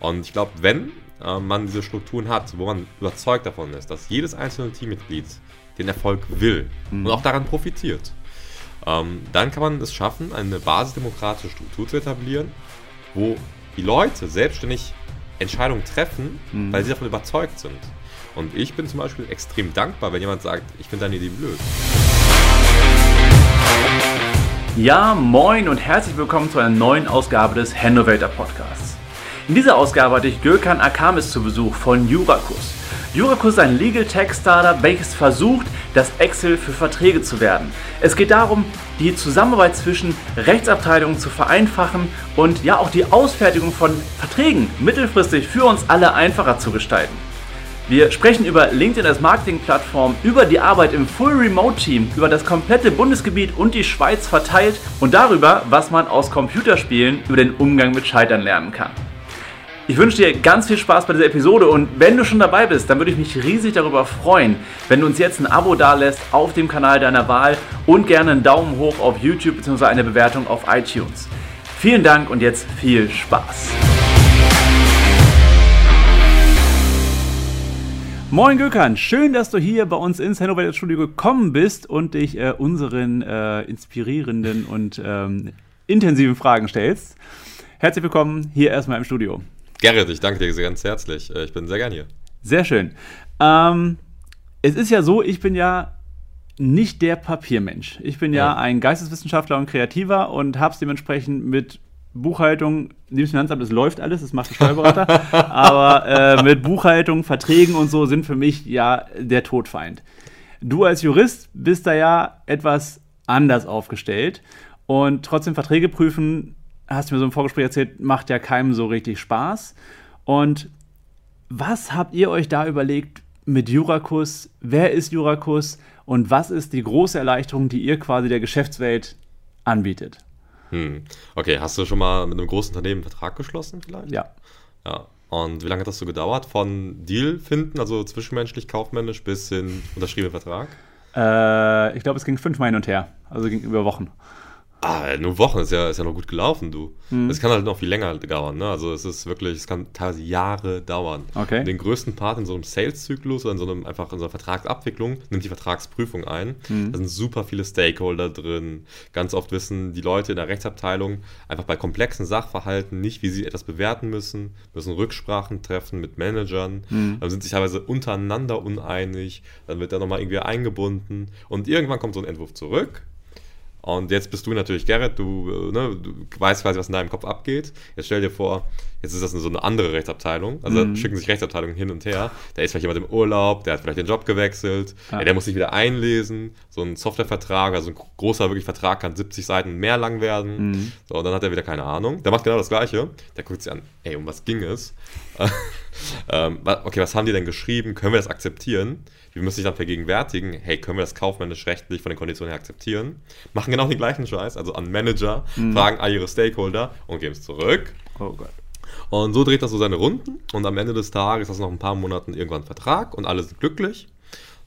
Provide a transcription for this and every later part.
Und ich glaube, wenn äh, man diese Strukturen hat, wo man überzeugt davon ist, dass jedes einzelne Teammitglied den Erfolg will mhm. und auch daran profitiert, ähm, dann kann man es schaffen, eine basisdemokratische Struktur zu etablieren, wo die Leute selbstständig Entscheidungen treffen, mhm. weil sie davon überzeugt sind. Und ich bin zum Beispiel extrem dankbar, wenn jemand sagt, ich finde deine Idee blöd. Ja, moin und herzlich willkommen zu einer neuen Ausgabe des Hannovator Podcasts. In dieser Ausgabe hatte ich Gökhan Akamis zu Besuch von Juracus. Juracus ist ein Legal Tech Startup, welches versucht, das Excel für Verträge zu werden. Es geht darum, die Zusammenarbeit zwischen Rechtsabteilungen zu vereinfachen und ja auch die Ausfertigung von Verträgen mittelfristig für uns alle einfacher zu gestalten. Wir sprechen über LinkedIn als Marketingplattform, über die Arbeit im Full Remote Team, über das komplette Bundesgebiet und die Schweiz verteilt und darüber, was man aus Computerspielen über den Umgang mit Scheitern lernen kann. Ich wünsche dir ganz viel Spaß bei dieser Episode und wenn du schon dabei bist, dann würde ich mich riesig darüber freuen, wenn du uns jetzt ein Abo dalässt auf dem Kanal deiner Wahl und gerne einen Daumen hoch auf YouTube bzw. eine Bewertung auf iTunes. Vielen Dank und jetzt viel Spaß. Moin Gökhan, schön, dass du hier bei uns ins Hannover Studio gekommen bist und dich äh, unseren äh, inspirierenden und ähm, intensiven Fragen stellst. Herzlich willkommen hier erstmal im Studio. Gerrit, ich danke dir sehr ganz herzlich. Äh, ich bin sehr gern hier. Sehr schön. Ähm, es ist ja so, ich bin ja nicht der Papiermensch. Ich bin ja, ja ein Geisteswissenschaftler und Kreativer und habe es dementsprechend mit Buchhaltung, liebes Finanzamt, es läuft alles, das macht der Steuerberater, aber äh, mit Buchhaltung, Verträgen und so sind für mich ja der Todfeind. Du als Jurist bist da ja etwas anders aufgestellt und trotzdem Verträge prüfen hast du mir so im Vorgespräch erzählt, macht ja keinem so richtig Spaß. Und was habt ihr euch da überlegt mit Jurakus? Wer ist Jurakus? Und was ist die große Erleichterung, die ihr quasi der Geschäftswelt anbietet? Hm. Okay, hast du schon mal mit einem großen Unternehmen einen Vertrag geschlossen vielleicht? Ja. Ja. Und wie lange hat das so gedauert? Von Deal finden, also zwischenmenschlich, kaufmännisch, bis hin unterschriebenen Vertrag? Äh, ich glaube, es ging fünfmal hin und her. Also ging über Wochen. Ah, nur Wochen ist ja, ist ja noch gut gelaufen, du. Mhm. Es kann halt noch viel länger dauern, ne? Also es ist wirklich, es kann teilweise Jahre dauern. Okay. den größten Part in so einem Sales-Zyklus oder in so einem einfach in so einer Vertragsabwicklung nimmt die Vertragsprüfung ein. Mhm. Da sind super viele Stakeholder drin. Ganz oft wissen die Leute in der Rechtsabteilung einfach bei komplexen Sachverhalten nicht, wie sie etwas bewerten müssen, müssen Rücksprachen treffen mit Managern, mhm. dann sind sich teilweise untereinander uneinig, dann wird da nochmal irgendwie eingebunden und irgendwann kommt so ein Entwurf zurück und jetzt bist du natürlich Gerrit, du, äh, ne, du weißt quasi, was in deinem Kopf abgeht. Jetzt stell dir vor, jetzt ist das so eine andere Rechtsabteilung. Also mhm. schicken sich Rechtsabteilungen hin und her. Da ist vielleicht jemand im Urlaub, der hat vielleicht den Job gewechselt, ja. der muss sich wieder einlesen. So ein Softwarevertrag, also ein großer wirklich Vertrag kann 70 Seiten mehr lang werden. Mhm. So, und dann hat er wieder keine Ahnung. Der macht genau das Gleiche. Der guckt sich an, ey, um was ging es? ähm, okay, was haben die denn geschrieben? Können wir das akzeptieren? Wir müssen sich dann vergegenwärtigen, hey, können wir das kaufmännisch rechtlich von den Konditionen her akzeptieren? Machen genau den gleichen Scheiß, also an Manager, mhm. fragen all ihre Stakeholder und geben es zurück. Oh Gott. Und so dreht das so seine Runden und am Ende des Tages ist das noch ein paar Monaten irgendwann ein Vertrag und alle sind glücklich.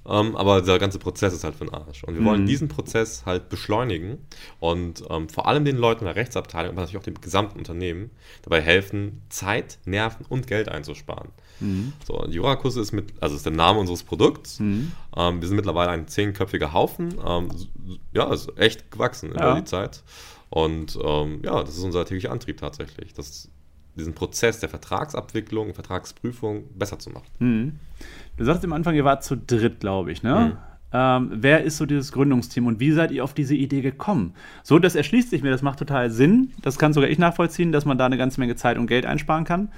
Ähm, aber der ganze Prozess ist halt für den Arsch. Und wir mhm. wollen diesen Prozess halt beschleunigen und ähm, vor allem den Leuten in der Rechtsabteilung, aber natürlich auch dem gesamten Unternehmen dabei helfen, Zeit, Nerven und Geld einzusparen. Mhm. So, und Jurakus ist mit, also ist der Name unseres Produkts. Mhm. Ähm, wir sind mittlerweile ein zehnköpfiger Haufen. Ähm, ja, ist echt gewachsen ja. über die Zeit. Und ähm, ja, das ist unser täglicher Antrieb tatsächlich. Das diesen Prozess der Vertragsabwicklung, Vertragsprüfung besser zu machen. Mhm. Du sagst am Anfang, ihr wart zu dritt, glaube ich, ne? Mhm. Ähm, wer ist so dieses Gründungsteam und wie seid ihr auf diese Idee gekommen? So, das erschließt sich mir, das macht total Sinn. Das kann sogar ich nachvollziehen, dass man da eine ganze Menge Zeit und Geld einsparen kann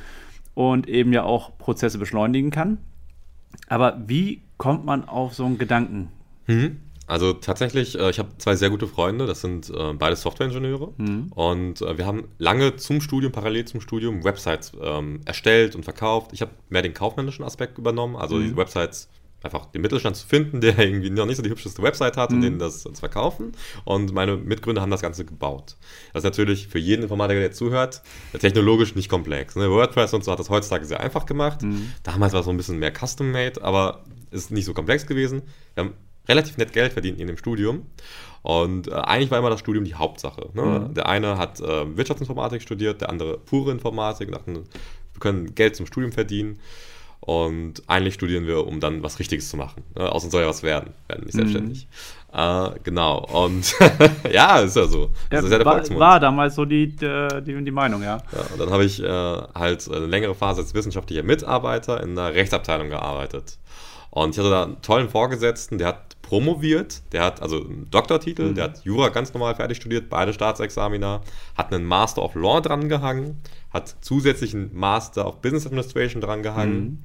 und eben ja auch Prozesse beschleunigen kann. Aber wie kommt man auf so einen Gedanken? Mhm. Also tatsächlich, äh, ich habe zwei sehr gute Freunde, das sind äh, beide Softwareingenieure. Mhm. Und äh, wir haben lange zum Studium, parallel zum Studium, Websites ähm, erstellt und verkauft. Ich habe mehr den kaufmännischen Aspekt übernommen, also mhm. die Websites einfach den Mittelstand zu finden, der irgendwie noch nicht so die hübscheste Website hat mhm. und denen das zu verkaufen. Und meine Mitgründer haben das Ganze gebaut. Das ist natürlich für jeden Informatiker, der zuhört, technologisch nicht komplex. Ne? WordPress und so hat das heutzutage sehr einfach gemacht. Mhm. Damals war es so ein bisschen mehr custom-made, aber ist nicht so komplex gewesen. Wir haben relativ nett Geld verdient in dem Studium. Und äh, eigentlich war immer das Studium die Hauptsache. Ne? Mhm. Der eine hat äh, Wirtschaftsinformatik studiert, der andere pure Informatik, dachten, wir können Geld zum Studium verdienen und eigentlich studieren wir, um dann was Richtiges zu machen. Ne? Aus uns soll ja was werden, werden nicht selbstständig. Mhm. Äh, genau, und ja, ist ja so. Ja, ist ja der war, war, damals so die, die, die Meinung, ja. ja und dann habe ich äh, halt eine längere Phase als wissenschaftlicher Mitarbeiter in der Rechtsabteilung gearbeitet. Und ich hatte da einen tollen Vorgesetzten, der hat promoviert, der hat also einen Doktortitel, mhm. der hat Jura ganz normal fertig studiert, beide Staatsexamina, hat einen Master of Law dran gehangen, hat zusätzlich einen Master of Business Administration dran gehangen. Mhm.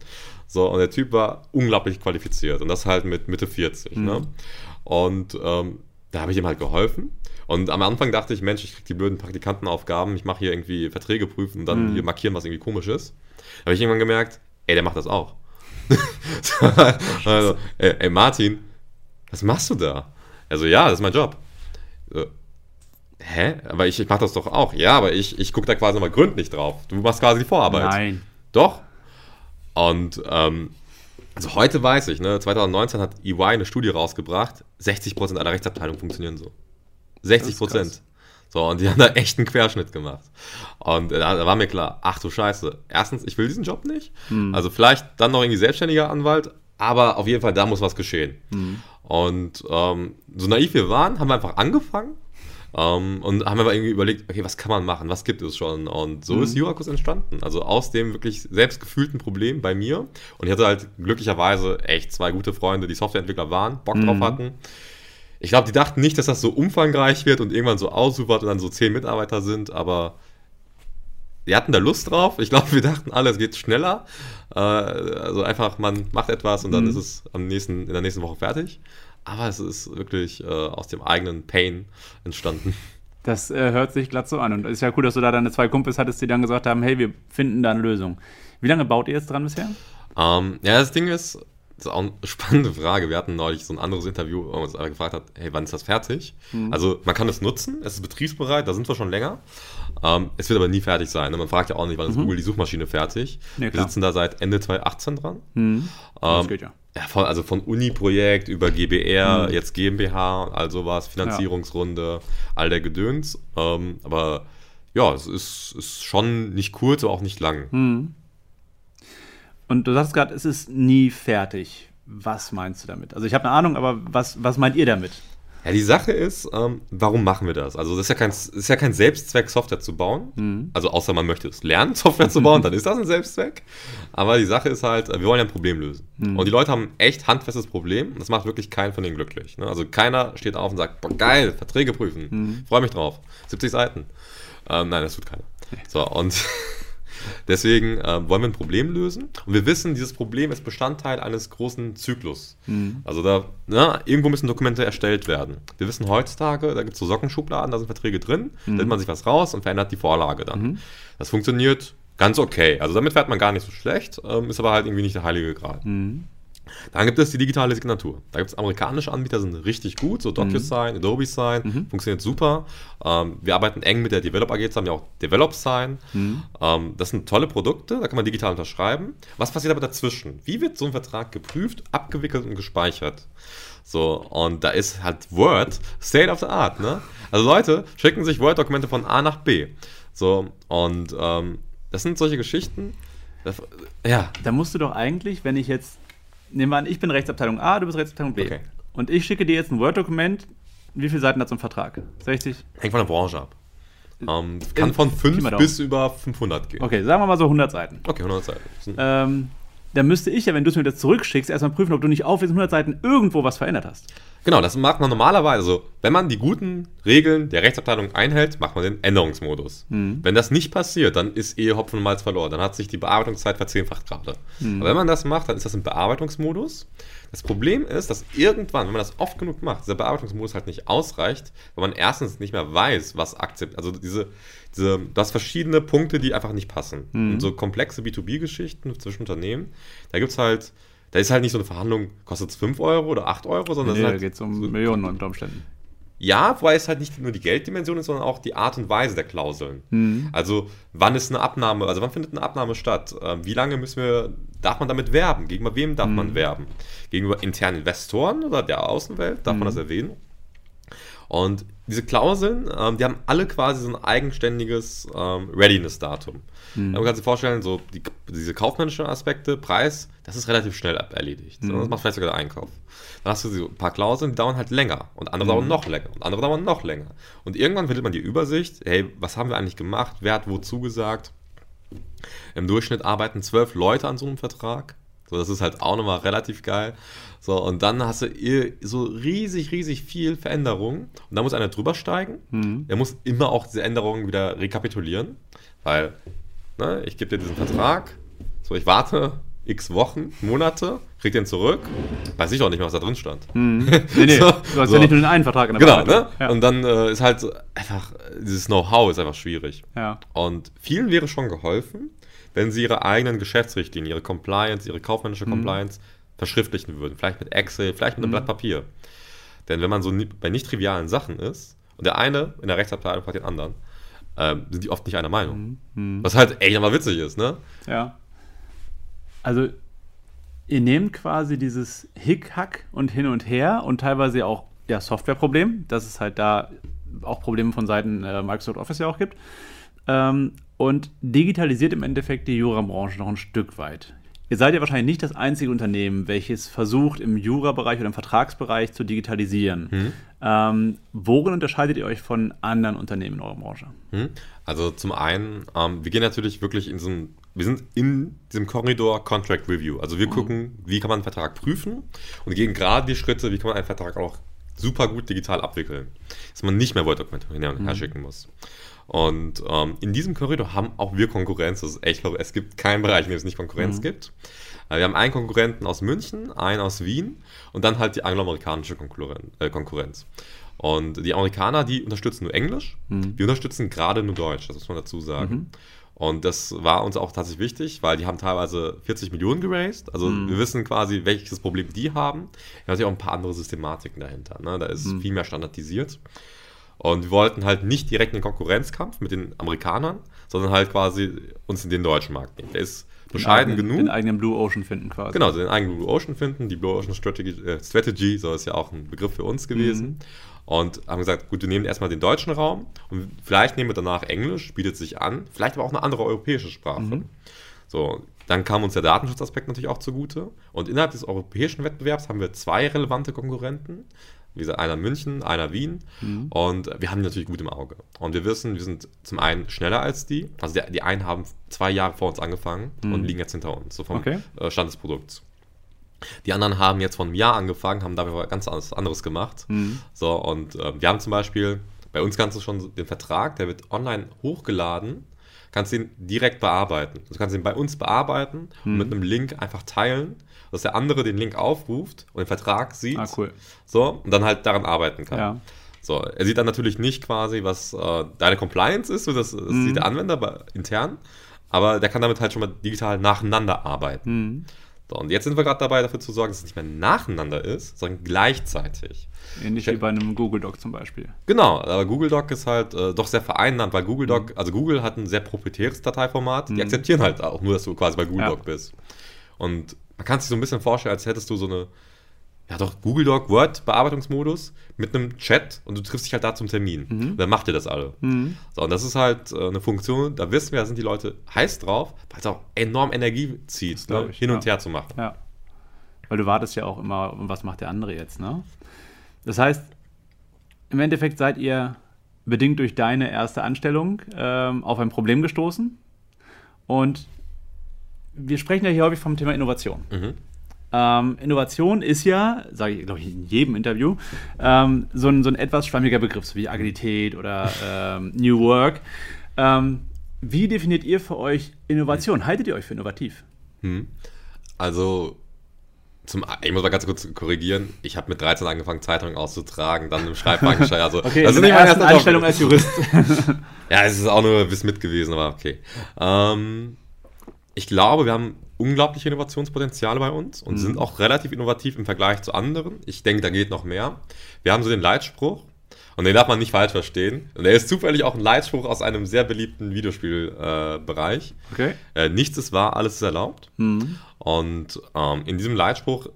So, und der Typ war unglaublich qualifiziert und das halt mit Mitte 40. Mhm. Ne? Und ähm, da habe ich ihm halt geholfen. Und am Anfang dachte ich, Mensch, ich kriege die blöden Praktikantenaufgaben, ich mache hier irgendwie Verträge prüfen und dann mhm. hier markieren, was irgendwie komisch ist. Da habe ich irgendwann gemerkt, ey, der macht das auch. also, ey, ey, Martin, was machst du da? Also, ja, das ist mein Job. So, hä? Aber ich, ich mache das doch auch. Ja, aber ich, ich gucke da quasi mal gründlich drauf. Du machst quasi die Vorarbeit. Nein. Doch. Und ähm, also heute weiß ich, ne, 2019 hat EY eine Studie rausgebracht, 60% aller Rechtsabteilungen funktionieren so. 60%. So, und die haben da echt einen Querschnitt gemacht. Und da, da, war mir klar, ach du Scheiße, erstens, ich will diesen Job nicht. Hm. Also vielleicht dann noch irgendwie selbstständiger Anwalt, aber auf jeden Fall, da muss was geschehen. Hm. Und ähm, so naiv wir waren, haben wir einfach angefangen ähm, und haben aber irgendwie überlegt, okay, was kann man machen, was gibt es schon? Und so mhm. ist Jurakus entstanden. Also aus dem wirklich selbstgefühlten Problem bei mir. Und ich hatte halt glücklicherweise echt zwei gute Freunde, die Softwareentwickler waren, Bock mhm. drauf hatten. Ich glaube, die dachten nicht, dass das so umfangreich wird und irgendwann so ausufert und dann so zehn Mitarbeiter sind, aber die hatten da Lust drauf. Ich glaube, wir dachten alle, es geht schneller. Äh, also einfach, man macht etwas und dann mhm. ist es am nächsten, in der nächsten Woche fertig. Aber es ist wirklich äh, aus dem eigenen Pain entstanden. Das äh, hört sich glatt so an. Und es ist ja cool, dass du da deine zwei Kumpels hattest, die dann gesagt haben, hey, wir finden da eine Lösung. Wie lange baut ihr jetzt dran bisher? Ähm, ja, das Ding ist, das ist auch eine spannende Frage. Wir hatten neulich so ein anderes Interview, wo uns gefragt hat, hey, wann ist das fertig? Mhm. Also man kann es nutzen, es ist betriebsbereit, da sind wir schon länger. Ähm, es wird aber nie fertig sein. Ne? Man fragt ja auch nicht, wann ist mhm. Google die Suchmaschine fertig? Nee, wir sitzen da seit Ende 2018 dran. Mhm. das ähm, geht ja. Ja, von, also von Uni-Projekt über GBR, mhm. jetzt GmbH, all sowas, Finanzierungsrunde, ja. all der Gedöns. Ähm, aber ja, es ist, ist schon nicht kurz, aber auch nicht lang. Und du sagst gerade, es ist nie fertig. Was meinst du damit? Also ich habe eine Ahnung, aber was, was meint ihr damit? Ja, die Sache ist, ähm, warum machen wir das? Also, das ist ja kein, ist ja kein Selbstzweck, Software zu bauen. Mhm. Also, außer man möchte es lernen, Software zu bauen, dann ist das ein Selbstzweck. Aber die Sache ist halt, wir wollen ja ein Problem lösen. Mhm. Und die Leute haben ein echt handfestes Problem. Und das macht wirklich keinen von denen glücklich. Ne? Also, keiner steht auf und sagt, boah, geil, Verträge prüfen. Mhm. Freue mich drauf. 70 Seiten. Ähm, nein, das tut keiner. So, und Deswegen äh, wollen wir ein Problem lösen. Und wir wissen, dieses Problem ist Bestandteil eines großen Zyklus. Mhm. Also da, na, irgendwo müssen Dokumente erstellt werden. Wir wissen heutzutage, da gibt es so Sockenschubladen, da sind Verträge drin, mhm. nimmt man sich was raus und verändert die Vorlage dann. Mhm. Das funktioniert ganz okay. Also damit fährt man gar nicht so schlecht, ähm, ist aber halt irgendwie nicht der heilige Grad. Mhm. Dann gibt es die digitale Signatur. Da gibt es amerikanische Anbieter, sind richtig gut, so DocuSign, mhm. Adobe Sign, mhm. funktioniert super. Ähm, wir arbeiten eng mit der Develop AG zusammen, ja auch Develop Sign. Mhm. Ähm, das sind tolle Produkte, da kann man digital unterschreiben. Was passiert aber dazwischen? Wie wird so ein Vertrag geprüft, abgewickelt und gespeichert? So, und da ist halt Word State of the Art, ne? Also Leute schicken sich Word-Dokumente von A nach B. So, und ähm, das sind solche Geschichten. Das, ja. Da musst du doch eigentlich, wenn ich jetzt nehmen wir an, ich bin Rechtsabteilung A, du bist Rechtsabteilung B. Okay. Und ich schicke dir jetzt ein Word-Dokument. Wie viele Seiten hat so ein Vertrag? 60? Hängt von der Branche ab. Ähm, kann von 5 bis über 500 gehen. Okay, sagen wir mal so 100 Seiten. Okay, 100 Seiten. Ähm, dann müsste ich ja, wenn du es mir jetzt zurückschickst, erstmal prüfen, ob du nicht auf diesen 100 Seiten irgendwo was verändert hast. Genau, das macht man normalerweise. Also, wenn man die guten Regeln der Rechtsabteilung einhält, macht man den Änderungsmodus. Mhm. Wenn das nicht passiert, dann ist eh Hopfen und Malz verloren. Dann hat sich die Bearbeitungszeit verzehnfacht gerade. Mhm. Aber wenn man das macht, dann ist das ein Bearbeitungsmodus. Das Problem ist, dass irgendwann, wenn man das oft genug macht, dieser Bearbeitungsmodus halt nicht ausreicht, weil man erstens nicht mehr weiß, was akzeptiert. Also diese, diese, du hast verschiedene Punkte, die einfach nicht passen. Mhm. Und so komplexe B2B-Geschichten zwischen Unternehmen, da gibt es halt da ist halt nicht so eine Verhandlung, kostet es 5 Euro oder 8 Euro, sondern nee, da halt geht es um so Millionen unter Umständen. Ja, wobei es halt nicht nur die Gelddimension ist, sondern auch die Art und Weise der Klauseln. Mhm. Also wann ist eine Abnahme, also wann findet eine Abnahme statt? Ähm, wie lange müssen wir, darf man damit werben? Gegenüber wem darf mhm. man werben? Gegenüber internen Investoren oder der Außenwelt darf mhm. man das erwähnen? Und diese Klauseln, ähm, die haben alle quasi so ein eigenständiges ähm, Readiness-Datum. Mhm. Man kann sich vorstellen, so die, diese kaufmännischen Aspekte, Preis, das ist relativ schnell erledigt. Mhm. Das macht vielleicht sogar der Einkauf. Dann hast du so ein paar Klauseln, die dauern halt länger und andere mhm. dauern noch länger und andere dauern noch länger. Und irgendwann findet man die Übersicht, hey, was haben wir eigentlich gemacht, wer hat wo zugesagt. Im Durchschnitt arbeiten zwölf Leute an so einem Vertrag. So, das ist halt auch nochmal relativ geil. So, und dann hast du so riesig, riesig viel Veränderungen. Und da muss einer drüber steigen. Mhm. Er muss immer auch diese Änderungen wieder rekapitulieren. Weil, ne, ich gebe dir diesen Vertrag. So, ich warte x Wochen, Monate, krieg den zurück. Weiß ich auch nicht mehr, was da drin stand. Mhm. Nee, nee, so, du hast so. ja nicht nur den einen Vertrag in der Genau, ne? Ja. Und dann äh, ist halt so einfach, dieses Know-how ist einfach schwierig. Ja. Und vielen wäre schon geholfen, wenn sie ihre eigenen Geschäftsrichtlinien, ihre Compliance, ihre kaufmännische mhm. Compliance verschriftlichen würden. Vielleicht mit Excel, vielleicht mit einem mhm. Blatt Papier. Denn wenn man so bei nicht trivialen Sachen ist und der eine in der Rechtsabteilung fragt den anderen, ähm, sind die oft nicht einer Meinung. Mhm. mhm. Was halt echt nochmal witzig ist, ne? Ja. Also, ihr nehmt quasi dieses Hick-Hack und hin und her und teilweise auch ja, Softwareproblem, dass es halt da auch Probleme von Seiten äh, Microsoft Office ja auch gibt. Ähm, und digitalisiert im Endeffekt die Jura-Branche noch ein Stück weit. Ihr seid ja wahrscheinlich nicht das einzige Unternehmen, welches versucht, im Jura-Bereich oder im Vertragsbereich zu digitalisieren. Hm. Ähm, worin unterscheidet ihr euch von anderen Unternehmen in eurer Branche? Hm. Also zum einen, ähm, wir gehen natürlich wirklich in so einem, wir sind in diesem Korridor Contract Review. Also wir mhm. gucken, wie kann man einen Vertrag prüfen und gehen gerade die Schritte, wie kann man einen Vertrag auch super gut digital abwickeln. Dass man nicht mehr Word-Dokumente und her mhm. schicken muss. Und ähm, in diesem Korridor haben auch wir Konkurrenz. Das ist echt, es gibt keinen Bereich, in dem es nicht Konkurrenz mhm. gibt. Äh, wir haben einen Konkurrenten aus München, einen aus Wien und dann halt die angloamerikanische äh, Konkurrenz. Und die Amerikaner, die unterstützen nur Englisch. Mhm. Wir unterstützen gerade nur Deutsch, das muss man dazu sagen. Und das war uns auch tatsächlich wichtig, weil die haben teilweise 40 Millionen geraced. Also mhm. wir wissen quasi, welches Problem die haben. Da sind auch ein paar andere Systematiken dahinter. Ne? Da ist mhm. viel mehr standardisiert. Und wir wollten halt nicht direkt einen Konkurrenzkampf mit den Amerikanern, sondern halt quasi uns in den deutschen Markt nehmen. Der ist bescheiden den genug. Den eigenen Blue Ocean finden quasi. Genau, den eigenen Blue Ocean finden. Die Blue Ocean Strategy, äh, Strategy so ist ja auch ein Begriff für uns gewesen. Mhm. Und haben gesagt, gut, wir nehmen erstmal den deutschen Raum und vielleicht nehmen wir danach Englisch, bietet sich an, vielleicht aber auch eine andere europäische Sprache. Mhm. So, dann kam uns der Datenschutzaspekt natürlich auch zugute. Und innerhalb des europäischen Wettbewerbs haben wir zwei relevante Konkurrenten. Wie gesagt, einer München, einer Wien. Mhm. Und wir haben die natürlich gut im Auge. Und wir wissen, wir sind zum einen schneller als die. Also die, die einen haben zwei Jahre vor uns angefangen mhm. und liegen jetzt hinter uns, so vom okay. Äh, Stand des Produkts. Die anderen haben jetzt vor einem Jahr angefangen, haben dabei ganz anderes gemacht. Mhm. So, und äh, wir haben zum Beispiel, bei uns kannst du schon den Vertrag, der wird online hochgeladen, kannst ihn direkt bearbeiten. Du kannst ihn bei uns bearbeiten und mit mhm. einem Link einfach teilen dass der andere den Link aufruft und den Vertrag sieht. Ah, cool. So, und dann halt daran arbeiten kann. Ja. So, er sieht dann natürlich nicht quasi, was äh, deine Compliance ist, so das, das mhm. sieht der Anwender bei, intern, aber der kann damit halt schon mal digital nacheinander arbeiten. So, und jetzt sind wir gerade dabei, dafür zu sorgen, dass es nicht mehr nacheinander ist, sondern gleichzeitig. Ähnlich wie bei einem Google Doc zum Beispiel. Genau, aber Google Doc ist halt äh, doch sehr vereinnahmt, weil Google Doc, mhm. also Google hat ein sehr proprietäres Dateiformat, mhm. die akzeptieren halt auch nur, dass du quasi bei Google ja. Doc bist. Und man kann sich so ein bisschen vorstellen, als hättest du so eine, ja doch, Google Doc Word Bearbeitungsmodus mit einem Chat und du triffst dich halt da zum Termin. Mhm. Dann macht ihr das alle. Mhm. So, und das ist halt äh, eine Funktion, da wissen wir, da sind die Leute heiß drauf, weil es auch enorm Energie zieht, ne? ich, hin und her zu machen. Ja. Weil du wartest ja auch immer, was macht der andere jetzt, ne? Das heißt, im Endeffekt seid ihr bedingt durch deine erste Anstellung ähm, auf ein Problem gestoßen und wir sprechen ja hier häufig vom Thema Innovation. Mhm. Ähm, Innovation ist ja, sage ich, glaube ich, in jedem Interview, ähm, so, ein, so ein etwas schwammiger Begriff, so wie Agilität oder ähm, New Work. Ähm, wie definiert ihr für euch Innovation? Haltet ihr euch für innovativ? Hm. Also, zum, ich muss mal ganz kurz korrigieren. Ich habe mit 13 angefangen, Zeitungen auszutragen, dann im Schreibwagen. Also, okay, das ist nicht meine erste Einstellung als Jurist. ja, es ist auch nur bis mit gewesen, aber okay. Ähm, ich glaube, wir haben unglaubliche Innovationspotenziale bei uns und mhm. sind auch relativ innovativ im Vergleich zu anderen. Ich denke, da geht noch mehr. Wir haben so den Leitspruch, und den darf man nicht falsch verstehen. Und der ist zufällig auch ein Leitspruch aus einem sehr beliebten Videospielbereich. Äh, okay. Äh, nichts ist wahr, alles ist erlaubt. Mhm. Und ähm, in diesem Leitspruch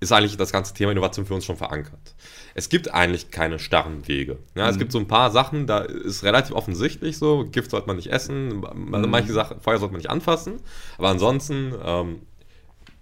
ist eigentlich das ganze Thema Innovation für uns schon verankert. Es gibt eigentlich keine starren Wege. Ja, mhm. Es gibt so ein paar Sachen, da ist relativ offensichtlich so, Gift sollte man nicht essen, mhm. manche Sachen, Feuer sollte man nicht anfassen, aber ansonsten ähm,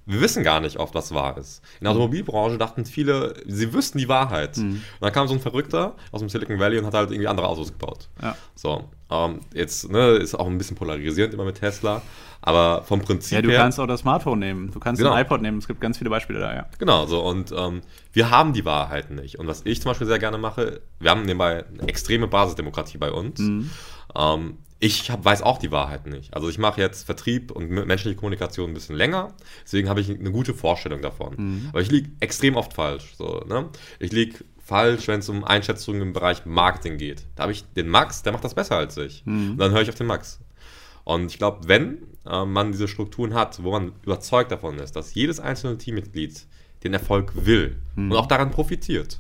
wir wissen gar nicht oft, was wahr ist. In der Automobilbranche dachten viele, sie wüssten die Wahrheit. Mhm. Und dann kam so ein Verrückter aus dem Silicon Valley und hat halt irgendwie andere Autos gebaut. Ja. So, ähm, jetzt ne, ist auch ein bisschen polarisierend immer mit Tesla, aber vom Prinzip her. Ja, du her, kannst auch das Smartphone nehmen, du kannst genau. ein iPod nehmen, es gibt ganz viele Beispiele da, ja. Genau, so und ähm, wir haben die Wahrheiten nicht. Und was ich zum Beispiel sehr gerne mache, wir haben nebenbei eine extreme Basisdemokratie bei uns. Mhm. Ähm, ich hab, weiß auch die Wahrheit nicht. Also ich mache jetzt Vertrieb und menschliche Kommunikation ein bisschen länger, deswegen habe ich eine gute Vorstellung davon. Mhm. Aber ich liege extrem oft falsch. So, ne? Ich liege falsch, wenn es um Einschätzungen im Bereich Marketing geht. Da habe ich den Max, der macht das besser als ich. Mhm. Und dann höre ich auf den Max. Und ich glaube, wenn äh, man diese Strukturen hat, wo man überzeugt davon ist, dass jedes einzelne Teammitglied den Erfolg will mhm. und auch daran profitiert,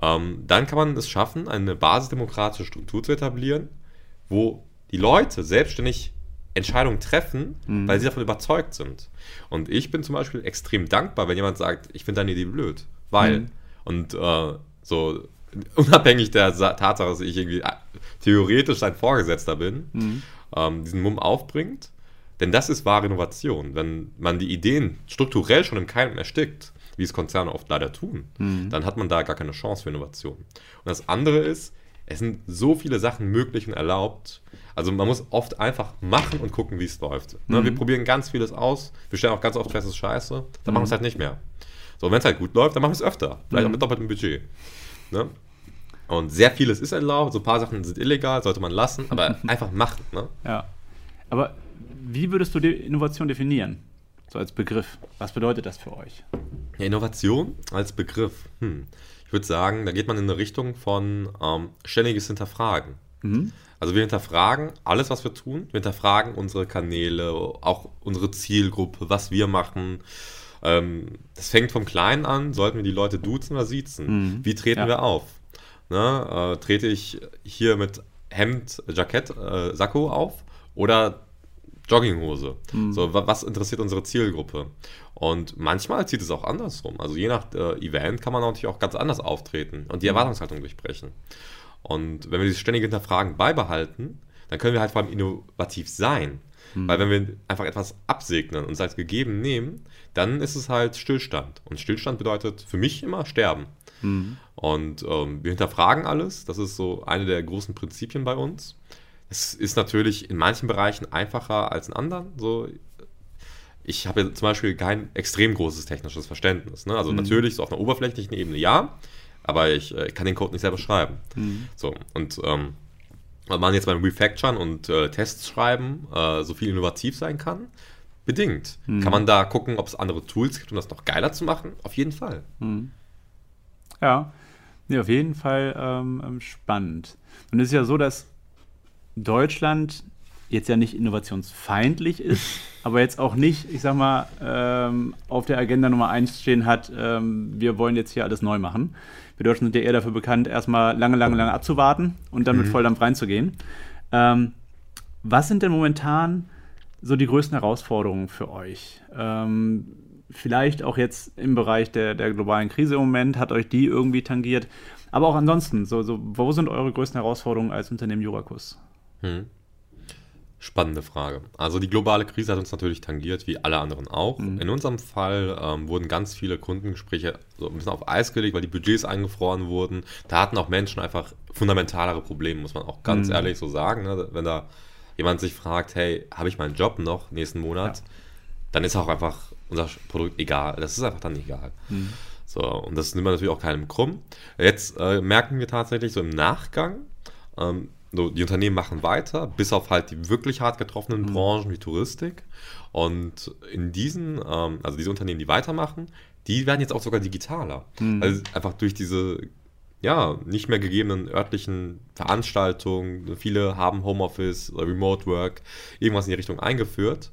ähm, dann kann man es schaffen, eine basisdemokratische Struktur zu etablieren, wo die Leute selbstständig Entscheidungen treffen, mhm. weil sie davon überzeugt sind. Und ich bin zum Beispiel extrem dankbar, wenn jemand sagt, ich finde deine Idee blöd. Weil, mhm. und äh, so unabhängig der Tatsache, dass ich irgendwie äh, theoretisch sein Vorgesetzter bin, mhm. ähm, diesen Mumm aufbringt. Denn das ist wahre Innovation. Wenn man die Ideen strukturell schon im Keim erstickt, wie es Konzerne oft leider tun, mhm. dann hat man da gar keine Chance für Innovation. Und das andere ist, es sind so viele Sachen möglich und erlaubt. Also man muss oft einfach machen und gucken, wie es läuft. Ne? Mhm. Wir probieren ganz vieles aus. Wir stellen auch ganz oft fest, es ist scheiße. Dann mhm. machen wir es halt nicht mehr. So, wenn es halt gut läuft, dann machen wir es öfter. Vielleicht auch mhm. mit doppeltem Budget. Ne? Und sehr vieles ist erlaubt. So ein paar Sachen sind illegal, sollte man lassen. Aber einfach machen. Ne? Ja. Aber wie würdest du die Innovation definieren? So als Begriff. Was bedeutet das für euch? Ja, Innovation als Begriff. Hm. Ich würde sagen, da geht man in eine Richtung von ähm, ständiges Hinterfragen. Mhm. Also wir hinterfragen alles, was wir tun. Wir hinterfragen unsere Kanäle, auch unsere Zielgruppe, was wir machen. Ähm, das fängt vom Kleinen an. Sollten wir die Leute duzen oder siezen? Mhm. Wie treten ja. wir auf? Ne? Äh, trete ich hier mit Hemd, Jackett, äh, Sakko auf oder Jogginghose. Mhm. So, was interessiert unsere Zielgruppe? Und manchmal zieht es auch andersrum. Also je nach äh, Event kann man natürlich auch ganz anders auftreten und die mhm. Erwartungshaltung durchbrechen. Und wenn wir dieses ständige Hinterfragen beibehalten, dann können wir halt vor allem innovativ sein. Mhm. Weil wenn wir einfach etwas absegnen und es als gegeben nehmen, dann ist es halt Stillstand. Und Stillstand bedeutet für mich immer Sterben. Mhm. Und ähm, wir hinterfragen alles. Das ist so eine der großen Prinzipien bei uns. Es ist natürlich in manchen Bereichen einfacher als in anderen. So, ich habe zum Beispiel kein extrem großes technisches Verständnis. Ne? Also mhm. natürlich so auf einer oberflächlichen Ebene ja, aber ich, ich äh, kann den Code nicht selber schreiben. Mhm. So, und ähm, weil man jetzt beim Refactoren und äh, Tests schreiben äh, so viel innovativ sein kann, bedingt. Mhm. Kann man da gucken, ob es andere Tools gibt, um das noch geiler zu machen? Auf jeden Fall. Mhm. Ja, nee, auf jeden Fall ähm, ähm spannend. Und es ist ja so, dass Deutschland jetzt ja nicht innovationsfeindlich ist, aber jetzt auch nicht, ich sag mal, ähm, auf der Agenda Nummer eins stehen hat, ähm, wir wollen jetzt hier alles neu machen. Wir Deutschen sind ja eher dafür bekannt, erstmal lange, lange, lange abzuwarten und dann mhm. mit Volldampf reinzugehen. Ähm, was sind denn momentan so die größten Herausforderungen für euch? Ähm, vielleicht auch jetzt im Bereich der, der globalen Krise im Moment, hat euch die irgendwie tangiert? Aber auch ansonsten, so, so, wo sind eure größten Herausforderungen als Unternehmen Jurakus? Hm. Spannende Frage. Also die globale Krise hat uns natürlich tangiert, wie alle anderen auch. Mhm. In unserem Fall ähm, wurden ganz viele Kundengespräche so ein bisschen auf Eis gelegt, weil die Budgets eingefroren wurden. Da hatten auch Menschen einfach fundamentalere Probleme, muss man auch ganz mhm. ehrlich so sagen. Ne? Wenn da jemand sich fragt, hey, habe ich meinen Job noch nächsten Monat, ja. dann ist auch einfach unser Produkt egal. Das ist einfach dann egal. Mhm. So, und das nimmt man natürlich auch keinem krumm. Jetzt äh, merken wir tatsächlich so im Nachgang, ähm, die Unternehmen machen weiter, bis auf halt die wirklich hart getroffenen mhm. Branchen wie Touristik. Und in diesen, ähm, also diese Unternehmen, die weitermachen, die werden jetzt auch sogar digitaler. Mhm. Also einfach durch diese ja, nicht mehr gegebenen örtlichen Veranstaltungen, viele haben Homeoffice, Remote Work, irgendwas in die Richtung eingeführt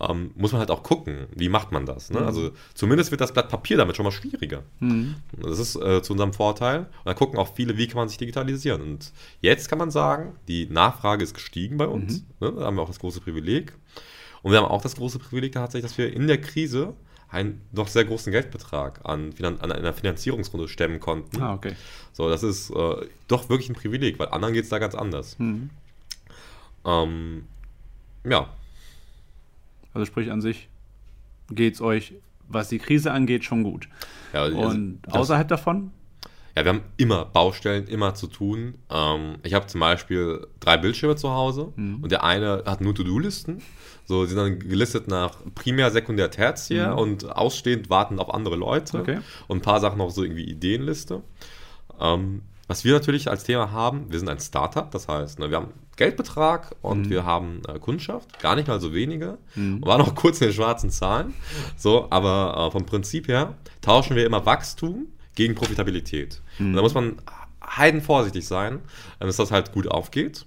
ähm, muss man halt auch gucken, wie macht man das. Ne? Mhm. Also zumindest wird das Blatt Papier damit schon mal schwieriger. Mhm. Das ist äh, zu unserem Vorteil. Und da gucken auch viele, wie kann man sich digitalisieren. Und jetzt kann man sagen, die Nachfrage ist gestiegen bei uns. Mhm. Ne? Da haben wir auch das große Privileg. Und wir haben auch das große Privileg tatsächlich, dass wir in der Krise einen doch sehr großen Geldbetrag an, Finan an einer Finanzierungsrunde stemmen konnten. Ah, okay. So, das ist äh, doch wirklich ein Privileg, weil anderen geht es da ganz anders. Mhm. Ähm, ja, Also sprich an sich geht es euch, was die Krise angeht, schon gut. ja Und das- außerhalb davon? Ja, wir haben immer Baustellen, immer zu tun. Ähm, ich habe zum Beispiel drei Bildschirme zu Hause Mhm. und der eine hat nur To-Do-Listen. So, die sind dann gelistet nach Primär, Sekundär, Tertiär Mhm. und ausstehend warten auf andere Leute. Okay. Und ein paar Sachen noch so irgendwie Ideenliste. Ähm, was wir natürlich als Thema haben, wir sind ein Startup, das heißt, ne, wir haben Geldbetrag und Mhm. wir haben äh, Kundschaft, gar nicht mal so wenige. Und waren noch kurz in den schwarzen Zahlen. So, aber äh, vom Prinzip her tauschen wir immer Wachstum gegen Profitabilität. Und da muss man heiden vorsichtig sein, äh, dass das halt gut aufgeht.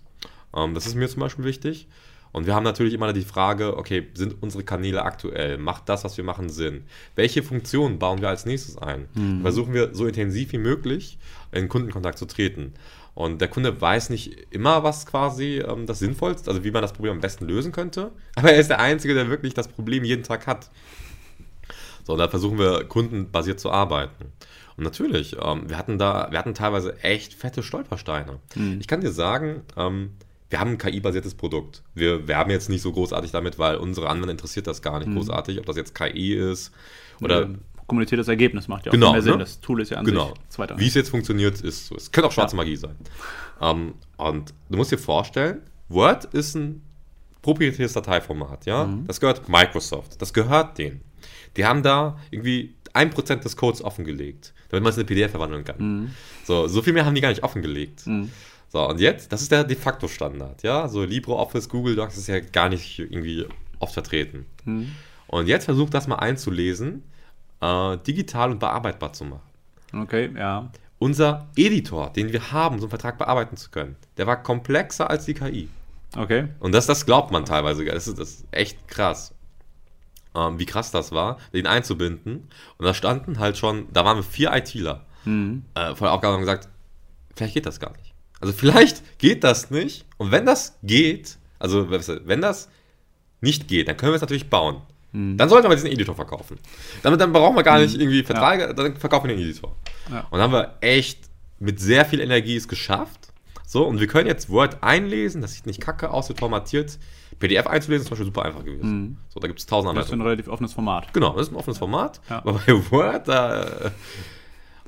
Ähm, das ist mir zum Beispiel wichtig. Und wir haben natürlich immer die Frage, okay, sind unsere Kanäle aktuell? Macht das, was wir machen, Sinn? Welche Funktionen bauen wir als nächstes ein? Versuchen wir so intensiv wie möglich in Kundenkontakt zu treten. Und der Kunde weiß nicht immer, was quasi ähm, das Sinnvollste, also wie man das Problem am besten lösen könnte. Aber er ist der Einzige, der wirklich das Problem jeden Tag hat. So, da versuchen wir kundenbasiert zu arbeiten. Und natürlich, ähm, wir hatten da, wir hatten teilweise echt fette Stolpersteine. Ich kann dir sagen, ähm, wir haben ein KI-basiertes Produkt. Wir werben jetzt nicht so großartig damit, weil unsere Anwender interessiert das gar nicht großartig, ob das jetzt KI ist oder Äh, kommuniziertes Ergebnis macht ja auch Genau, mehr Sinn. ne? Das Tool ist ja an genau. sich zweiter. Wie es jetzt funktioniert, ist so. Es könnte auch schwarze Magie sein. Ähm, und du musst dir vorstellen, Word ist ein proprietäres Dateiformat, ja. Das gehört Microsoft. Das gehört denen. Die haben da irgendwie 1% des Codes offengelegt, damit man es in eine PDF verwandeln kann. So, so viel mehr haben die gar nicht offengelegt. So, und jetzt, das ist der de facto Standard, ja. So LibreOffice, Google Docs ist ja gar nicht irgendwie oft vertreten. Und jetzt versucht das mal einzulesen, äh, digital und bearbeitbar zu machen Okay, ja. unser Editor, den wir haben, so einen Vertrag bearbeiten zu können, der war komplexer als die KI. Okay. Und das, das glaubt man teilweise. Das ist, das ist echt krass. Ähm, wie krass das war, den einzubinden. Und da standen halt schon, da waren wir vier ITler Mhm. äh, vor der Aufgabe und haben gesagt, vielleicht geht das gar nicht. Also vielleicht geht das nicht. Und wenn das geht, also wenn das nicht geht, dann können wir es natürlich bauen. Dann sollten wir diesen Editor verkaufen. Damit dann brauchen wir gar nicht irgendwie Verträge, dann verkaufen wir den Editor. Ja. Und dann haben wir echt mit sehr viel Energie es geschafft. So, und wir können jetzt Word einlesen, das sieht nicht kacke aus, wird formatiert. PDF einzulesen ist zum Beispiel super einfach gewesen. So, da gibt es tausend Das ist ein Anleitungen. relativ offenes Format. Genau, das ist ein offenes Format. Ja. Aber bei Word, da.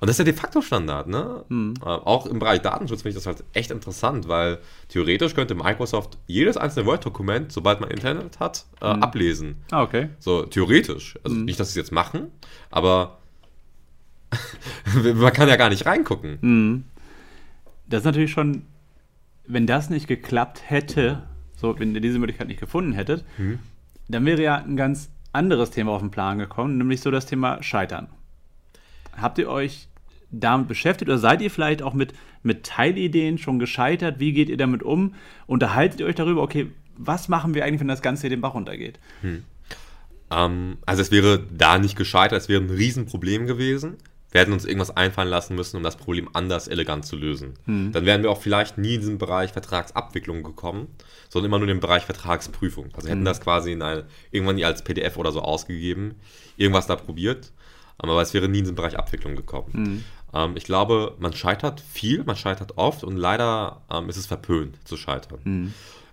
Und das ist ja de facto Standard, ne? Mhm. Äh, Auch im Bereich Datenschutz finde ich das halt echt interessant, weil theoretisch könnte Microsoft jedes einzelne Word-Dokument, sobald man Internet hat, äh, Mhm. ablesen. Ah, okay. So, theoretisch. Also Mhm. nicht, dass sie es jetzt machen, aber man kann ja gar nicht reingucken. Mhm. Das ist natürlich schon, wenn das nicht geklappt hätte, so, wenn ihr diese Möglichkeit nicht gefunden hättet, Mhm. dann wäre ja ein ganz anderes Thema auf den Plan gekommen, nämlich so das Thema Scheitern. Habt ihr euch damit beschäftigt oder seid ihr vielleicht auch mit, mit Teilideen schon gescheitert? Wie geht ihr damit um? Unterhaltet ihr euch darüber, okay, was machen wir eigentlich, wenn das Ganze hier den Bach runtergeht? Ähm, also es wäre da nicht gescheitert, es wäre ein Riesenproblem gewesen. Wir hätten uns irgendwas einfallen lassen müssen, um das Problem anders elegant zu lösen. Dann wären wir auch vielleicht nie in diesen Bereich Vertragsabwicklung gekommen, sondern immer nur in den Bereich Vertragsprüfung. Also hätten das quasi in eine, irgendwann nie als PDF oder so ausgegeben, irgendwas da probiert, aber es wäre nie in diesen Bereich Abwicklung gekommen. Ähm, ich glaube, man scheitert viel, man scheitert oft und leider ähm, ist es verpönt zu scheitern.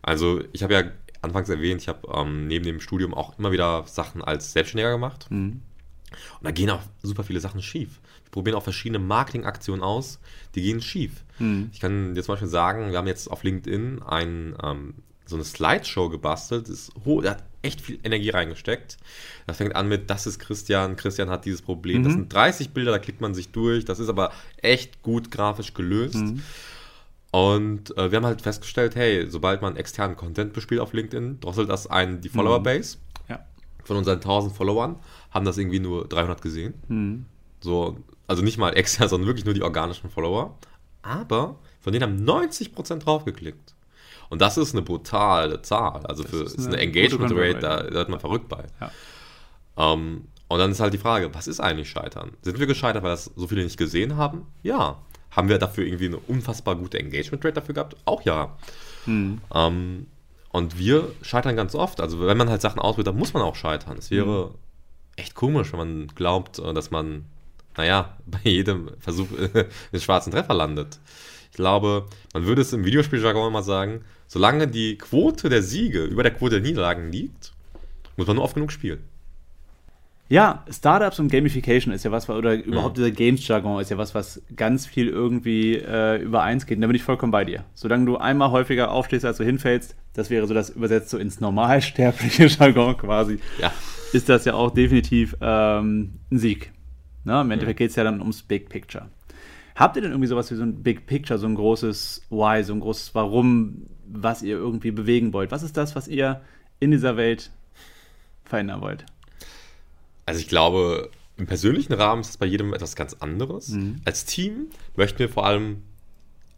Also ich habe ja anfangs erwähnt, ich habe ähm, neben dem Studium auch immer wieder Sachen als Selbstständiger gemacht. Und da gehen auch super viele Sachen schief. Wir probieren auch verschiedene Marketingaktionen aus, die gehen schief. Ich kann dir zum Beispiel sagen, wir haben jetzt auf LinkedIn ein, ähm, so eine Slideshow gebastelt, ist ho- da hat echt viel Energie reingesteckt. Das fängt an mit, das ist Christian, Christian hat dieses Problem. Das sind 30 Bilder, da klickt man sich durch. Das ist aber echt gut grafisch gelöst. Und äh, wir haben halt festgestellt, hey, sobald man externen Content bespielt auf LinkedIn, drosselt das einen die Follower-Base. Ja. Von unseren 1000 Followern haben das irgendwie nur 300 gesehen. So, also nicht mal extern, sondern wirklich nur die organischen Follower. Aber von denen haben 90% draufgeklickt. Und das ist eine brutale Zahl. Also für ist ist eine, eine Engagement Rate, da, da wird man verrückt bei. Ja. Ähm, und dann ist halt die Frage, was ist eigentlich Scheitern? Sind wir gescheitert, weil das so viele nicht gesehen haben? Ja. Haben wir dafür irgendwie eine unfassbar gute Engagement Rate dafür gehabt? Auch ja. Ähm, und wir scheitern ganz oft. Also wenn man halt Sachen auswählt, dann muss man auch scheitern. Es wäre echt komisch, wenn man glaubt, äh, dass man, naja, bei jedem Versuch den schwarzen Treffer landet. Ich glaube, man würde es im Videospieljargon immer sagen, solange die Quote der Siege über der Quote der Niederlagen liegt, muss man nur oft genug spielen. Ja, Startups und Gamification ist ja was, oder überhaupt mhm. dieser Games-Jargon ist ja was, was ganz viel irgendwie äh, übereins geht. Und da bin ich vollkommen bei dir. Solange du einmal häufiger aufstehst, als du hinfällst, das wäre so das übersetzt so ins normalsterbliche Jargon quasi, ja. ist das ja auch definitiv ähm, ein Sieg. Ne? Im Endeffekt mhm. geht es ja dann ums Big Picture. Habt ihr denn irgendwie sowas wie so ein Big Picture, so ein großes Why, so ein großes Warum, was ihr irgendwie bewegen wollt? Was ist das, was ihr in dieser Welt verändern wollt? Also ich glaube, im persönlichen Rahmen ist das bei jedem etwas ganz anderes. Mhm. Als Team möchten wir vor allem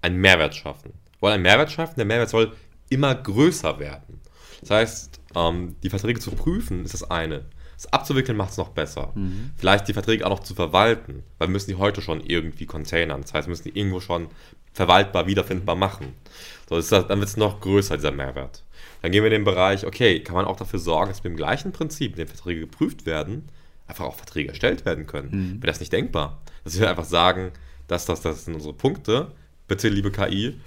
einen Mehrwert schaffen. Wir wollen einen Mehrwert schaffen, der Mehrwert soll immer größer werden. Das heißt, ähm, die Verträge zu prüfen ist das eine. Das abzuwickeln macht es noch besser. Mhm. Vielleicht die Verträge auch noch zu verwalten, weil wir müssen die heute schon irgendwie containern. Das heißt, wir müssen die irgendwo schon verwaltbar, wiederfindbar machen. So, das, dann wird es noch größer, dieser Mehrwert. Dann gehen wir in den Bereich, okay, kann man auch dafür sorgen, dass mit dem gleichen Prinzip, in dem Verträge geprüft werden, einfach auch Verträge erstellt werden können. Mhm. Wäre das nicht denkbar? Dass wir einfach sagen, dass das, das sind unsere Punkte. Bitte, liebe KI,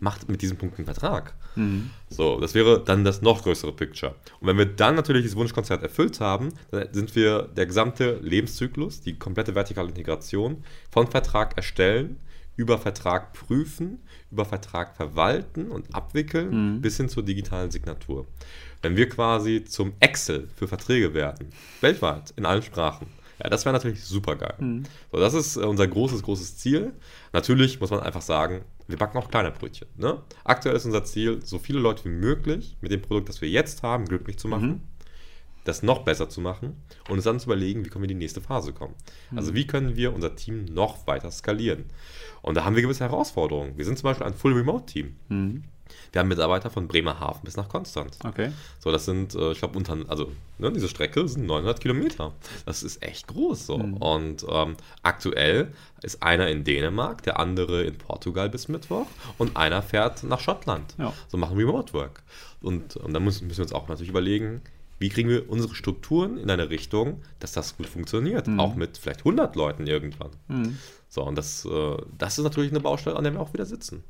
macht mit diesen Punkten einen Vertrag. Mhm. So, das wäre dann das noch größere Picture. Und wenn wir dann natürlich das Wunschkonzert erfüllt haben, dann sind wir der gesamte Lebenszyklus, die komplette vertikale Integration von Vertrag erstellen, über Vertrag prüfen, über Vertrag verwalten und abwickeln, mhm. bis hin zur digitalen Signatur. Wenn wir quasi zum Excel für Verträge werden, weltweit, in allen Sprachen, ja, das wäre natürlich super geil. Mhm. So, das ist äh, unser großes, großes Ziel. Natürlich muss man einfach sagen, wir backen auch kleine Brötchen. Ne? Aktuell ist unser Ziel, so viele Leute wie möglich mit dem Produkt, das wir jetzt haben, glücklich zu machen. Mhm. Das noch besser zu machen und uns dann zu überlegen, wie können wir in die nächste Phase kommen. Mhm. Also, wie können wir unser Team noch weiter skalieren? Und da haben wir gewisse Herausforderungen. Wir sind zum Beispiel ein Full Remote Team. Mhm. Wir haben Mitarbeiter von Bremerhaven bis nach Konstanz. Okay. So, das sind, äh, ich glaube, unter, also ne, diese Strecke sind 900 Kilometer. Das ist echt groß so. Mhm. Und ähm, aktuell ist einer in Dänemark, der andere in Portugal bis Mittwoch und einer fährt nach Schottland. Ja. So machen Remote Work. Und, und dann müssen, müssen wir uns auch natürlich überlegen, wie kriegen wir unsere Strukturen in eine Richtung, dass das gut funktioniert, mhm. auch mit vielleicht 100 Leuten irgendwann. Mhm. So, und das, äh, das ist natürlich eine Baustelle, an der wir auch wieder sitzen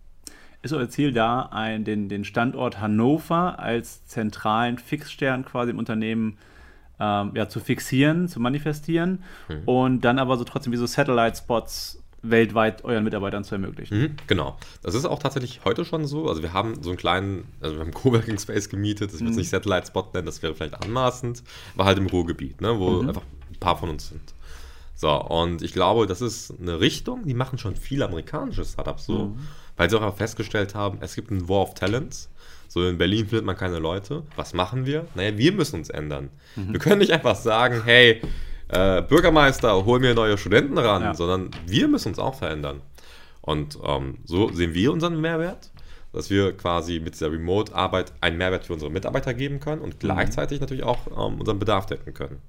ist euer Ziel da, ein, den, den Standort Hannover als zentralen Fixstern quasi im Unternehmen ähm, ja, zu fixieren, zu manifestieren mhm. und dann aber so trotzdem wie so Satellite-Spots weltweit euren Mitarbeitern zu ermöglichen. Mhm, genau. Das ist auch tatsächlich heute schon so. Also wir haben so einen kleinen, also wir haben Coworking Space gemietet, das ich mhm. nicht Satellite-Spot nennen, das wäre vielleicht anmaßend, war halt im Ruhrgebiet, ne, wo mhm. einfach ein paar von uns sind. So, und ich glaube, das ist eine Richtung, die machen schon viele amerikanische Startups so. Mhm weil sie auch festgestellt haben, es gibt einen War of Talents. So in Berlin findet man keine Leute. Was machen wir? Naja, wir müssen uns ändern. Mhm. Wir können nicht einfach sagen, hey, äh, Bürgermeister, hol mir neue Studenten ran, ja. sondern wir müssen uns auch verändern. Und ähm, so sehen wir unseren Mehrwert, dass wir quasi mit dieser Remote-Arbeit einen Mehrwert für unsere Mitarbeiter geben können und mhm. gleichzeitig natürlich auch ähm, unseren Bedarf decken können.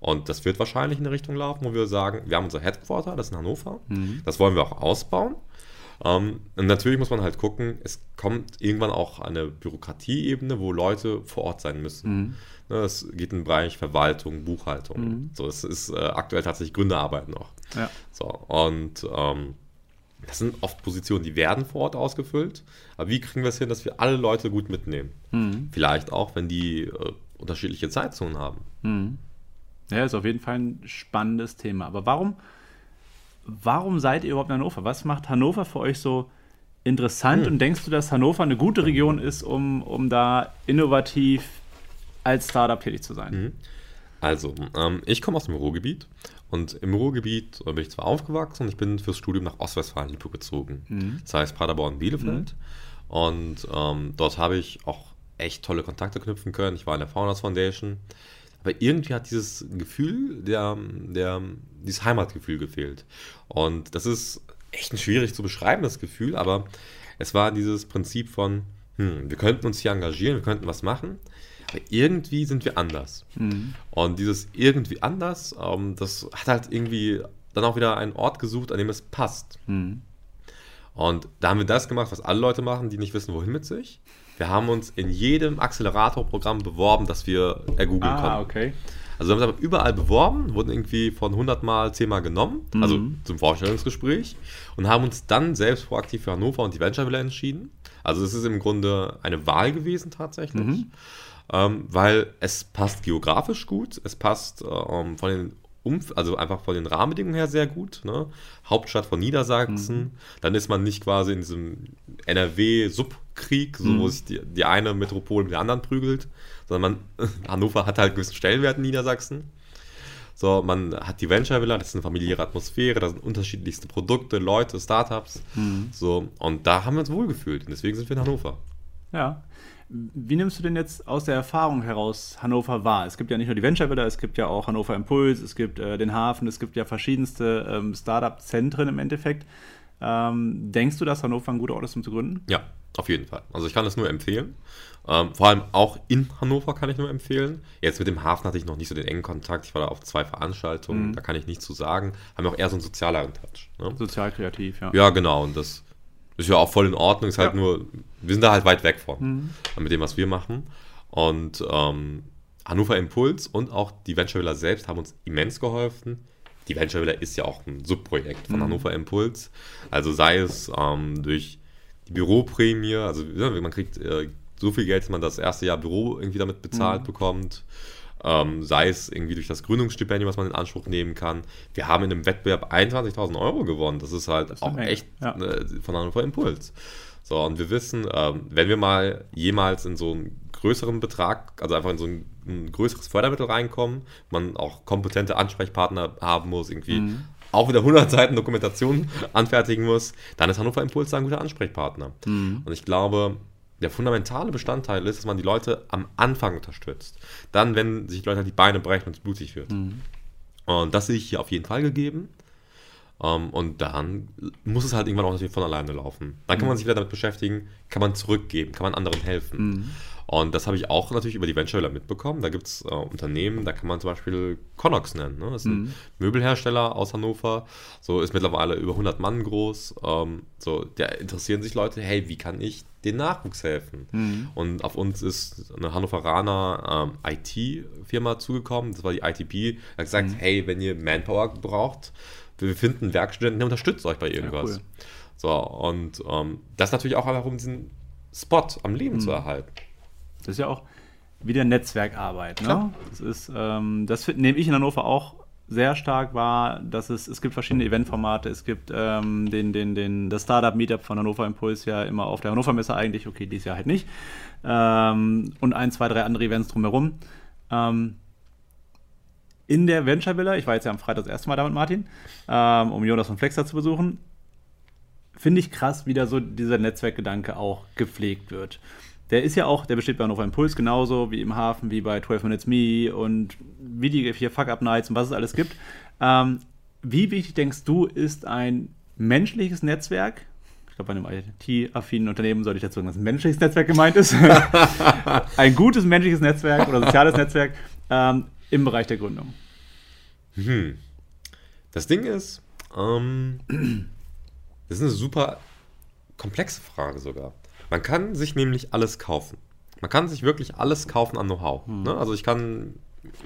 Und das wird wahrscheinlich in eine Richtung laufen, wo wir sagen, wir haben unser Headquarter, das ist in Hannover. Mhm. Das wollen wir auch ausbauen. Ähm, und natürlich muss man halt gucken, es kommt irgendwann auch eine Bürokratieebene, wo Leute vor Ort sein müssen. Mhm. Ne, das geht in den Bereich Verwaltung, Buchhaltung. Mhm. So, das ist äh, aktuell tatsächlich Gründerarbeit noch. Ja. So, und ähm, das sind oft Positionen, die werden vor Ort ausgefüllt. Aber wie kriegen wir es hin, dass wir alle Leute gut mitnehmen? Mhm. Vielleicht auch, wenn die äh, unterschiedliche Zeitzonen haben. Mhm. Ja, ist auf jeden Fall ein spannendes Thema. Aber warum warum seid ihr überhaupt in Hannover? Was macht Hannover für euch so interessant? Hm. Und denkst du, dass Hannover eine gute Region ist, um, um da innovativ als Startup tätig zu sein? Mhm. Also, ähm, ich komme aus dem Ruhrgebiet und im Ruhrgebiet bin ich zwar aufgewachsen und ich bin fürs Studium nach Ostwestfalen-Lippe gezogen. Mhm. Das heißt Paderborn-Bielefeld. Mhm. Und ähm, dort habe ich auch echt tolle Kontakte knüpfen können. Ich war in der Founders Foundation. Aber irgendwie hat dieses Gefühl, der, der, dieses Heimatgefühl gefehlt. Und das ist echt schwierig zu beschreiben, das Gefühl, aber es war dieses Prinzip von, hm, wir könnten uns hier engagieren, wir könnten was machen, aber irgendwie sind wir anders. Mhm. Und dieses irgendwie anders, ähm, das hat halt irgendwie dann auch wieder einen Ort gesucht, an dem es passt. Mhm. Und da haben wir das gemacht, was alle Leute machen, die nicht wissen, wohin mit sich. Wir haben uns in jedem Accelerator-Programm beworben, das wir ergoogeln ah, konnten. okay. Also wir haben aber überall beworben, wurden irgendwie von 100 Mal 10 Mal genommen, mhm. also zum Vorstellungsgespräch und haben uns dann selbst proaktiv für Hannover und die Venture Villa entschieden. Also es ist im Grunde eine Wahl gewesen tatsächlich. Mhm. Ähm, weil es passt geografisch gut, es passt ähm, von den Umf also einfach von den Rahmenbedingungen her sehr gut. Ne? Hauptstadt von Niedersachsen, mhm. dann ist man nicht quasi in diesem NRW-Subkrieg, so, mhm. wo sich die, die eine Metropole mit der anderen prügelt, sondern man, Hannover hat halt einen gewissen Stellenwert in Niedersachsen. So, man hat die Venture Villa, das ist eine familiäre Atmosphäre, da sind unterschiedlichste Produkte, Leute, Startups. Mhm. So, und da haben wir uns wohlgefühlt und deswegen sind wir in Hannover. Ja. Wie nimmst du denn jetzt aus der Erfahrung heraus Hannover wahr? Es gibt ja nicht nur die Venture Villa, es gibt ja auch Hannover Impuls, es gibt äh, den Hafen, es gibt ja verschiedenste ähm, Startup-Zentren im Endeffekt. Ähm, denkst du, dass Hannover ein guter Ort ist, um zu gründen? Ja, auf jeden Fall. Also ich kann das nur empfehlen. Ähm, vor allem auch in Hannover kann ich nur empfehlen. Jetzt mit dem Hafen hatte ich noch nicht so den engen Kontakt. Ich war da auf zwei Veranstaltungen, mhm. da kann ich nichts zu sagen. Haben auch eher so einen sozialeren Touch. Ne? Sozial kreativ, ja. Ja, genau. Und das ist ja auch voll in Ordnung. Ist halt ja. nur, wir sind da halt weit weg von, mhm. mit dem, was wir machen. Und ähm, Hannover Impuls und auch die Venture Villa selbst haben uns immens geholfen. Die Venture Villa ist ja auch ein Subprojekt von mhm. Hannover Impuls. Also sei es ähm, durch die Büroprämie, also man kriegt äh, so viel Geld, dass man das erste Jahr Büro irgendwie damit bezahlt mhm. bekommt ähm, sei es irgendwie durch das Gründungsstipendium, was man in Anspruch nehmen kann. Wir haben in dem Wettbewerb 21.000 Euro gewonnen. Das ist halt das ist auch echt ja. äh, von Hannover Impuls. So, und wir wissen, ähm, wenn wir mal jemals in so einen größeren Betrag, also einfach in so ein, ein größeres Fördermittel reinkommen, man auch kompetente Ansprechpartner haben muss, irgendwie mhm. auch wieder 100 Seiten Dokumentation anfertigen muss, dann ist Hannover Impuls da ein guter Ansprechpartner. Mhm. Und ich glaube, der fundamentale Bestandteil ist, dass man die Leute am Anfang unterstützt. Dann, wenn sich die Leute halt die Beine brechen und es blutig wird. Mhm. Und das sehe ich hier auf jeden Fall gegeben. Um, ähm, und dann muss es halt irgendwann auch natürlich von alleine laufen. Dann kann mhm. man sich wieder damit beschäftigen, kann man zurückgeben, kann man anderen helfen. Mhm. Und das habe ich auch natürlich über die Venture mitbekommen. Da gibt es äh, Unternehmen, da kann man zum Beispiel Connox nennen. Ne? Das ist ein mhm. Möbelhersteller aus Hannover. So ist mittlerweile über 100 Mann groß. Ähm, so, da interessieren sich Leute, hey, wie kann ich den Nachwuchs helfen? Mhm. Und auf uns ist eine Hannoveraner ähm, IT-Firma zugekommen. Das war die ITP. Die hat gesagt, mhm. hey, wenn ihr Manpower braucht, wir finden Werkstudenten, der unterstützt euch bei irgendwas. Ja, cool. So, und ähm, das natürlich auch einfach, um diesen Spot am Leben mhm. zu erhalten. Das ist ja auch wieder Netzwerkarbeit. Ne? Das, ist, ähm, das nehme ich in Hannover auch sehr stark wahr, dass es, es gibt verschiedene Eventformate. Es gibt ähm, den, den, den, das Startup-Meetup von Hannover Impuls ja immer auf der Hannover Messe eigentlich, okay, dieses Jahr halt nicht. Ähm, und ein, zwei, drei andere Events drumherum. Ähm, in der Venture Villa, ich war jetzt ja am Freitag das erste Mal da mit Martin, ähm, um Jonas und Flexer zu besuchen, finde ich krass, wie da so dieser Netzwerkgedanke auch gepflegt wird. Der ist ja auch, der besteht bei Hannover Impuls genauso wie im Hafen, wie bei 12 Minutes Me und wie die vier Fuck-Up-Nights und was es alles gibt. Ähm, wie wichtig denkst du, ist ein menschliches Netzwerk? Ich glaube, bei einem IT-affinen Unternehmen sollte ich dazu sagen, dass ein menschliches Netzwerk gemeint ist. ein gutes menschliches Netzwerk oder soziales Netzwerk ähm, im Bereich der Gründung. Hm. Das Ding ist, ähm, das ist eine super komplexe Frage sogar. Man kann sich nämlich alles kaufen. Man kann sich wirklich alles kaufen an Know-how. Mhm. Ne? Also ich kann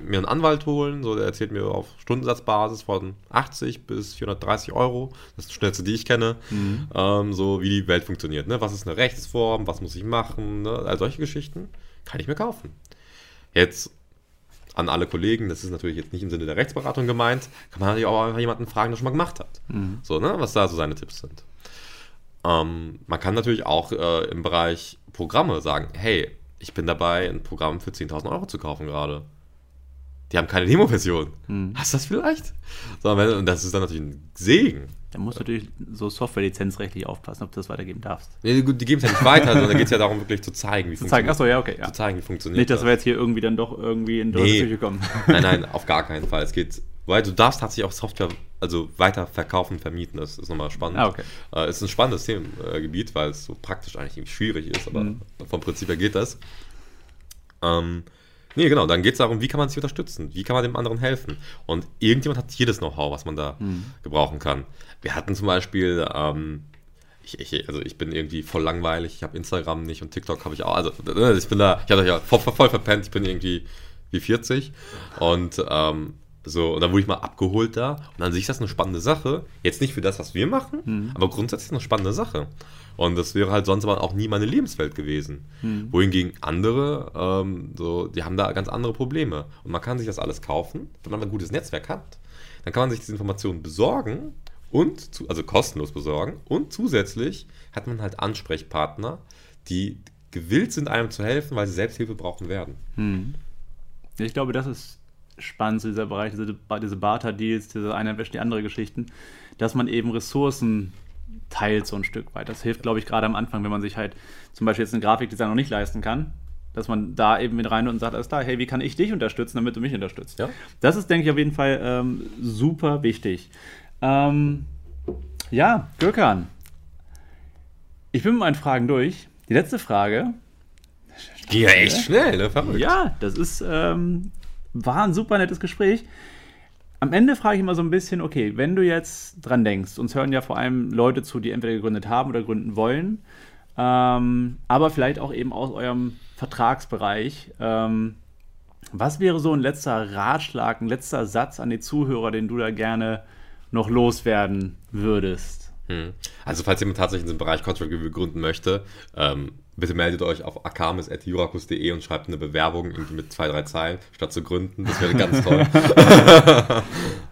mir einen Anwalt holen, so der erzählt mir auf Stundensatzbasis von 80 bis 430 Euro, das ist die schnellste, die ich kenne, mhm. ähm, so wie die Welt funktioniert. Ne? Was ist eine Rechtsform, was muss ich machen, ne? all solche Geschichten kann ich mir kaufen. Jetzt an alle Kollegen, das ist natürlich jetzt nicht im Sinne der Rechtsberatung gemeint, kann man natürlich auch einfach jemanden fragen, der schon mal gemacht hat. Mhm. So, ne? was da so seine Tipps sind. Ähm, man kann natürlich auch äh, im Bereich Programme sagen, hey, ich bin dabei, ein Programm für 10.000 Euro zu kaufen gerade. Die haben keine Demo-Version. Hm. Hast du das vielleicht? So, und das ist dann natürlich ein Segen. Da musst du natürlich so Software-lizenzrechtlich aufpassen, ob du das weitergeben darfst. Nee, gut, die geben es ja nicht weiter, sondern da geht es ja darum, wirklich zu zeigen, wie zu funktioniert. Achso, ja, okay. Ja. Zu zeigen, wie funktioniert Nicht, dass das. wir jetzt hier irgendwie dann doch irgendwie in Deutschland nee. kommen. Nein, nein, auf gar keinen Fall. Es geht weil du darfst tatsächlich auch Software also weiter verkaufen, vermieten. Das ist nochmal spannend. Ah, okay. Äh, ist ein spannendes Themengebiet, weil es so praktisch eigentlich schwierig ist, aber mhm. vom Prinzip her geht das. Ähm, nee, genau, dann geht es darum, wie kann man sich unterstützen? Wie kann man dem anderen helfen? Und irgendjemand hat jedes Know-how, was man da mhm. gebrauchen kann. Wir hatten zum Beispiel, ähm, ich, ich, also ich bin irgendwie voll langweilig, ich habe Instagram nicht und TikTok habe ich auch. Also ich bin da, ich hatte ja voll, voll verpennt, ich bin irgendwie wie 40. Und ähm, so, und dann wurde ich mal abgeholt da. Und an sich ist das eine spannende Sache. Jetzt nicht für das, was wir machen, mhm. aber grundsätzlich eine spannende Sache. Und das wäre halt sonst aber auch nie meine Lebenswelt gewesen. Mhm. Wohingegen andere, ähm, so, die haben da ganz andere Probleme. Und man kann sich das alles kaufen, wenn man ein gutes Netzwerk hat. Dann kann man sich diese Informationen besorgen und, zu, also kostenlos besorgen. Und zusätzlich hat man halt Ansprechpartner, die gewillt sind, einem zu helfen, weil sie Selbsthilfe brauchen werden. Mhm. Ich glaube, das ist spannend, dieser Bereich, diese, diese Barter-Deals, diese eine wäscht die andere Geschichten, dass man eben Ressourcen teilt so ein Stück weit. Das hilft, glaube ich, gerade am Anfang, wenn man sich halt zum Beispiel jetzt einen Grafikdesign noch nicht leisten kann, dass man da eben mit rein und sagt, alles klar, hey, wie kann ich dich unterstützen, damit du mich unterstützt? Ja. Das ist, denke ich, auf jeden Fall ähm, super wichtig. Ähm, ja, Gürkan, ich bin mit meinen Fragen durch. Die letzte Frage. Geht ja echt schnell, ne? Verrückt. Ja, das ist ähm, war ein super nettes Gespräch. Am Ende frage ich immer so ein bisschen, okay, wenn du jetzt dran denkst, uns hören ja vor allem Leute zu, die entweder gegründet haben oder gründen wollen, ähm, aber vielleicht auch eben aus eurem Vertragsbereich. Ähm, was wäre so ein letzter Ratschlag, ein letzter Satz an die Zuhörer, den du da gerne noch loswerden würdest? Hm. Also falls jemand tatsächlich in diesem Bereich Contract Review gründen möchte, ähm, bitte meldet euch auf akamis.jurakus.de und schreibt eine Bewerbung irgendwie mit zwei, drei Zeilen, statt zu gründen. Das wäre ganz toll.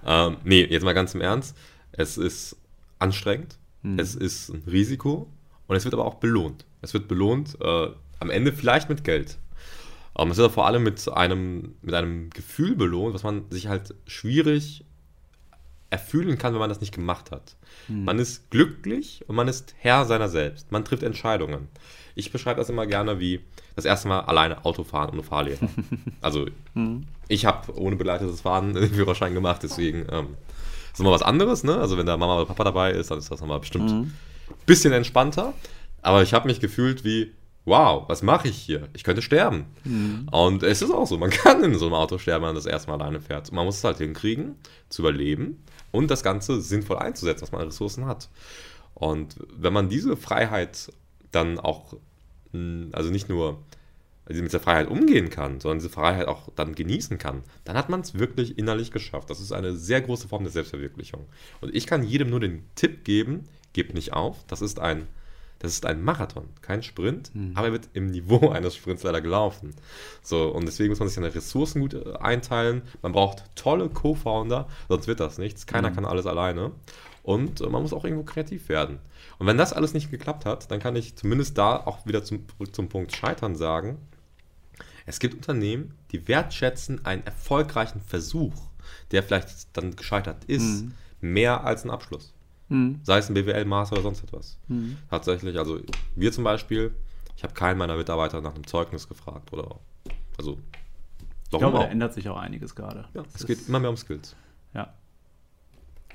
ähm, nee, jetzt mal ganz im Ernst. Es ist anstrengend, hm. es ist ein Risiko und es wird aber auch belohnt. Es wird belohnt, äh, am Ende vielleicht mit Geld. Ähm, es wird vor allem mit einem, mit einem Gefühl belohnt, was man sich halt schwierig erfühlen kann, wenn man das nicht gemacht hat. Hm. Man ist glücklich und man ist Herr seiner selbst. Man trifft Entscheidungen. Ich beschreibe das immer gerne wie das erste Mal alleine Autofahren ohne Fahrlehrer. also hm. ich habe ohne begleitetes Fahren den Führerschein gemacht, deswegen ähm, ist immer was anderes. Ne? Also wenn da Mama oder Papa dabei ist, dann ist das nochmal bestimmt ein hm. bisschen entspannter. Aber ich habe mich gefühlt wie, wow, was mache ich hier? Ich könnte sterben. Mhm. Und es ist auch so, man kann in so einem Auto sterben, wenn man das erste Mal alleine fährt. Man muss es halt hinkriegen, zu überleben und das Ganze sinnvoll einzusetzen, was man an Ressourcen hat. Und wenn man diese Freiheit dann auch, also nicht nur also mit der Freiheit umgehen kann, sondern diese Freiheit auch dann genießen kann, dann hat man es wirklich innerlich geschafft. Das ist eine sehr große Form der Selbstverwirklichung. Und ich kann jedem nur den Tipp geben, gebt nicht auf. Das ist ein, das ist ein Marathon, kein Sprint, mhm. aber er wird im Niveau eines Sprints leider gelaufen. So, und deswegen muss man sich seine Ressourcen gut äh, einteilen. Man braucht tolle Co-Founder, sonst wird das nichts. Keiner mhm. kann alles alleine. Und äh, man muss auch irgendwo kreativ werden. Und wenn das alles nicht geklappt hat, dann kann ich zumindest da auch wieder zum, zum Punkt Scheitern sagen. Es gibt Unternehmen, die wertschätzen einen erfolgreichen Versuch, der vielleicht dann gescheitert ist, mhm. mehr als einen Abschluss. Mhm. Sei es ein BWL-Master oder sonst etwas. Mhm. Tatsächlich, also wir zum Beispiel, ich habe keinen meiner Mitarbeiter nach einem Zeugnis gefragt oder also. Ich glaube, da ändert sich auch einiges gerade. Ja, es geht immer mehr um Skills. Ja.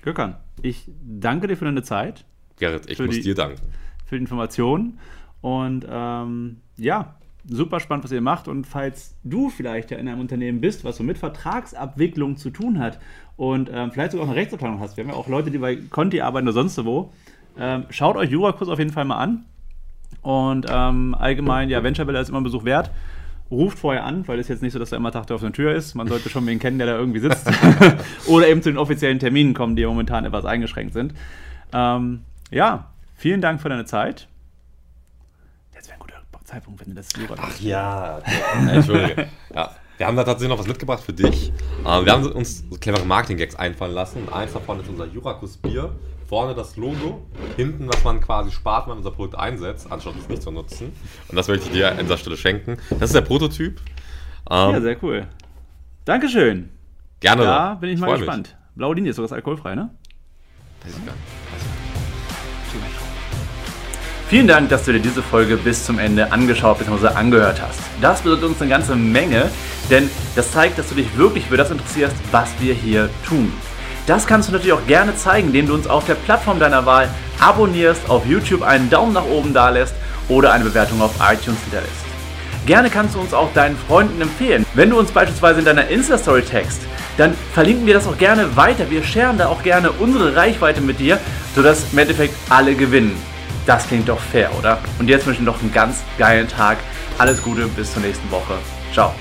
Gökhan, ich danke dir für deine Zeit. Gerrit, ich muss die, dir danken. Für die Informationen. Und ähm, ja, super spannend, was ihr macht. Und falls du vielleicht ja in einem Unternehmen bist, was so mit Vertragsabwicklung zu tun hat und ähm, vielleicht sogar auch eine Rechtsabteilung hast, wir haben ja auch Leute, die bei Conti arbeiten oder sonst wo, ähm, schaut euch Jurakurs auf jeden Fall mal an. Und ähm, allgemein, ja, Venture Villa ist immer ein Besuch wert ruft vorher an, weil es jetzt nicht so, dass da immer Tag auf der Tür ist. Man sollte schon wen kennen, der da irgendwie sitzt. Oder eben zu den offiziellen Terminen kommen, die momentan etwas eingeschränkt sind. Ähm, ja, vielen Dank für deine Zeit. Jetzt wäre ein guter Zeitpunkt, wenn du das Jura Ach ja, Entschuldige. ja. Wir haben da tatsächlich noch was mitgebracht für dich. Ähm, wir haben uns clevere Marketing-Gags einfallen lassen. eins davon ist unser Jurakus-Bier vorne das Logo, hinten, was man quasi spart, wenn man unser Produkt einsetzt, anstatt es nicht zu nutzen. Und das möchte ich dir an dieser Stelle schenken. Das ist der Prototyp. Ähm, ja, sehr cool. Dankeschön. Gerne. Da bin ich, mal gespannt. Mich. Blaue Linie ist sogar alkoholfrei, ne? Weiß ich gar nicht. Vielen Dank, dass du dir diese Folge bis zum Ende angeschaut bzw. angehört hast. Das bedeutet uns eine ganze Menge, denn das zeigt, dass du dich wirklich für das interessierst, was wir hier tun. Das kannst du natürlich auch gerne zeigen, indem du uns auf der Plattform deiner Wahl abonnierst, auf YouTube einen Daumen nach oben dalässt oder eine Bewertung auf iTunes hinterlässt. Gerne kannst du uns auch deinen Freunden empfehlen. Wenn du uns beispielsweise in deiner Insta-Story text, dann verlinken wir das auch gerne weiter. Wir scheren da auch gerne unsere Reichweite mit dir, sodass im Endeffekt alle gewinnen. Das klingt doch fair, oder? Und jetzt wünsche ich noch einen ganz geilen Tag. Alles Gute, bis zur nächsten Woche. Ciao.